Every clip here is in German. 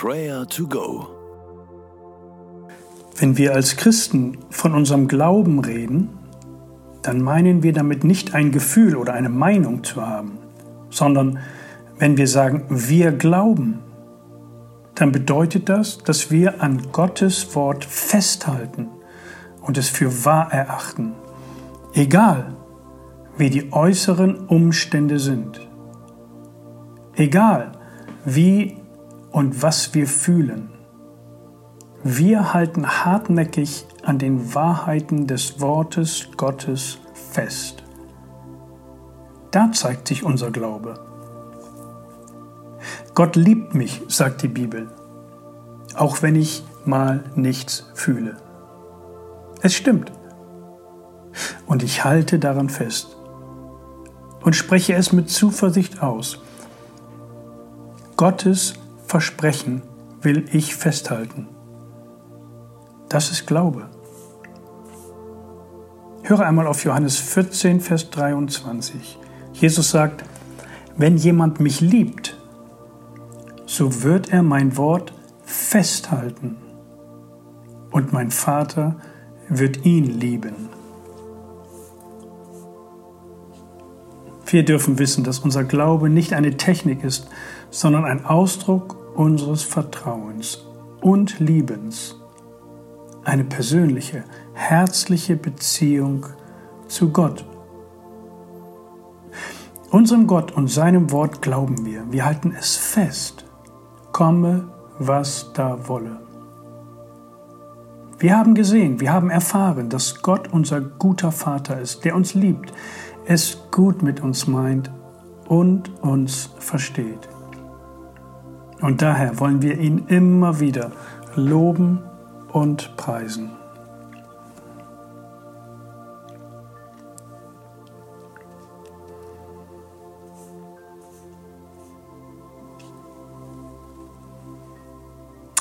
Prayer to Go. Wenn wir als Christen von unserem Glauben reden, dann meinen wir damit nicht ein Gefühl oder eine Meinung zu haben, sondern wenn wir sagen, wir glauben, dann bedeutet das, dass wir an Gottes Wort festhalten und es für wahr erachten, egal wie die äußeren Umstände sind, egal wie und was wir fühlen. Wir halten hartnäckig an den Wahrheiten des Wortes Gottes fest. Da zeigt sich unser Glaube. Gott liebt mich, sagt die Bibel, auch wenn ich mal nichts fühle. Es stimmt. Und ich halte daran fest und spreche es mit Zuversicht aus. Gottes Versprechen will ich festhalten. Das ist Glaube. Höre einmal auf Johannes 14, Vers 23. Jesus sagt, wenn jemand mich liebt, so wird er mein Wort festhalten und mein Vater wird ihn lieben. Wir dürfen wissen, dass unser Glaube nicht eine Technik ist, sondern ein Ausdruck unseres Vertrauens und Liebens. Eine persönliche, herzliche Beziehung zu Gott. Unserem Gott und seinem Wort glauben wir. Wir halten es fest. Komme, was da wolle. Wir haben gesehen, wir haben erfahren, dass Gott unser guter Vater ist, der uns liebt, es gut mit uns meint und uns versteht. Und daher wollen wir ihn immer wieder loben und preisen.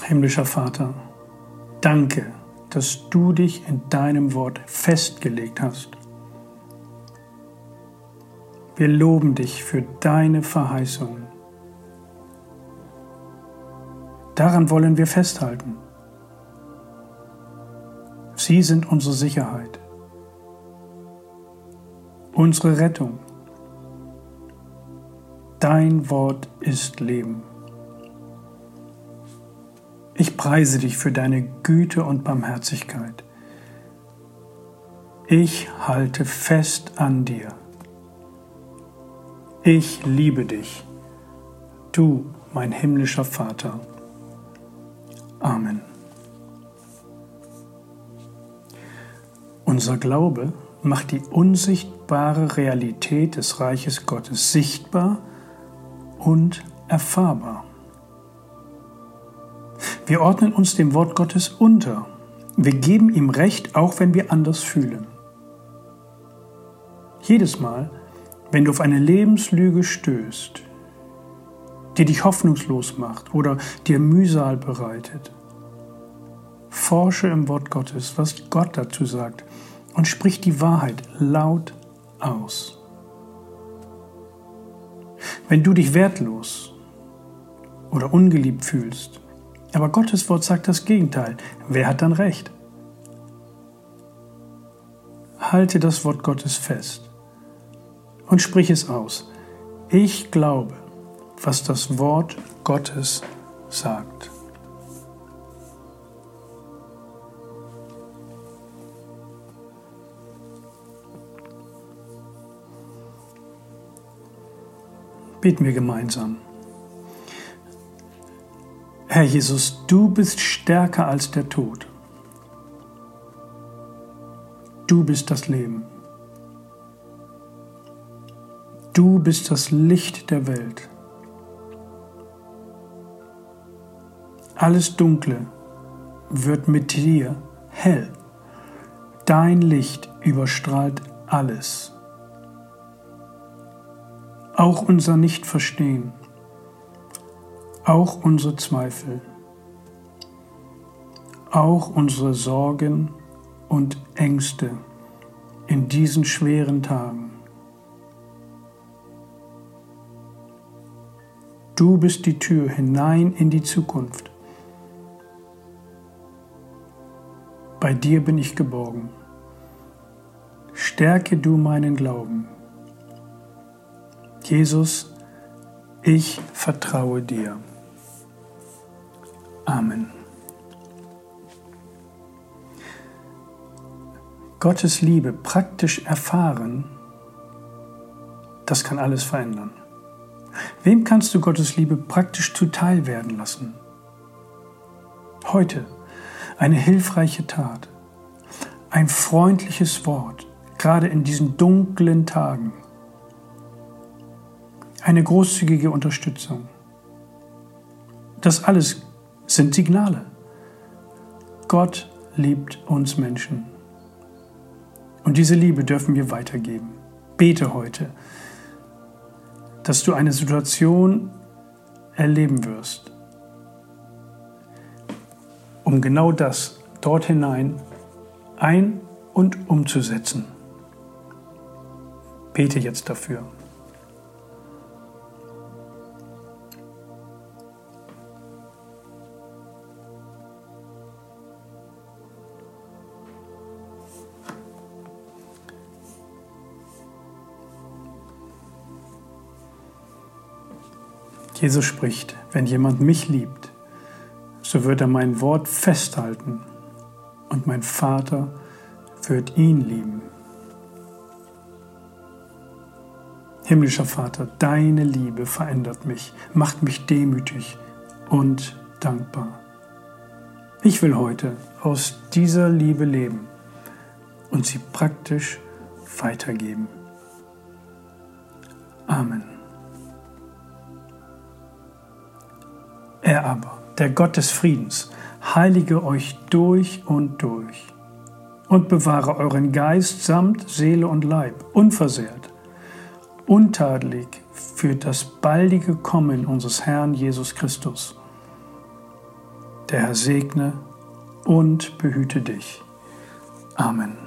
Himmlischer Vater, danke, dass du dich in deinem Wort festgelegt hast wir loben dich für deine Verheißungen. Daran wollen wir festhalten. Sie sind unsere Sicherheit, unsere Rettung. Dein Wort ist Leben. Ich preise dich für deine Güte und Barmherzigkeit. Ich halte fest an dir. Ich liebe dich, du mein himmlischer Vater. Amen. Unser Glaube macht die unsichtbare Realität des Reiches Gottes sichtbar und erfahrbar. Wir ordnen uns dem Wort Gottes unter. Wir geben ihm Recht, auch wenn wir anders fühlen. Jedes Mal, wenn du auf eine Lebenslüge stößt, die dich hoffnungslos macht oder dir Mühsal bereitet, forsche im Wort Gottes, was Gott dazu sagt und sprich die Wahrheit laut aus. Wenn du dich wertlos oder ungeliebt fühlst, aber Gottes Wort sagt das Gegenteil, wer hat dann recht? Halte das Wort Gottes fest und sprich es aus. Ich glaube, was das Wort Gottes sagt. Beten wir gemeinsam. Herr Jesus, du bist stärker als der Tod. Du bist das Leben. Du bist das Licht der Welt. Alles Dunkle wird mit dir hell. Dein Licht überstrahlt alles. Auch unser Nichtverstehen, auch unsere Zweifel, auch unsere Sorgen und Ängste in diesen schweren Tagen. Du bist die Tür hinein in die Zukunft. Bei dir bin ich geborgen. Stärke du meinen Glauben. Jesus, ich vertraue dir. Amen. Gottes Liebe praktisch erfahren, das kann alles verändern. Wem kannst du Gottes Liebe praktisch zuteil werden lassen? Heute eine hilfreiche Tat, ein freundliches Wort, gerade in diesen dunklen Tagen, eine großzügige Unterstützung. Das alles sind Signale. Gott liebt uns Menschen. Und diese Liebe dürfen wir weitergeben. Bete heute, dass du eine Situation erleben wirst, um genau das dort hinein ein- und umzusetzen. Bete jetzt dafür. Jesus spricht, wenn jemand mich liebt, so wird er mein Wort festhalten und mein Vater wird ihn lieben. Himmlischer Vater, deine Liebe verändert mich, macht mich demütig und dankbar. Ich will heute aus dieser Liebe leben und sie praktisch weitergeben. Amen. Er aber, der Gott des Friedens, heilige euch durch und durch und bewahre euren Geist samt Seele und Leib unversehrt, untadelig für das baldige Kommen unseres Herrn Jesus Christus. Der Herr segne und behüte dich. Amen.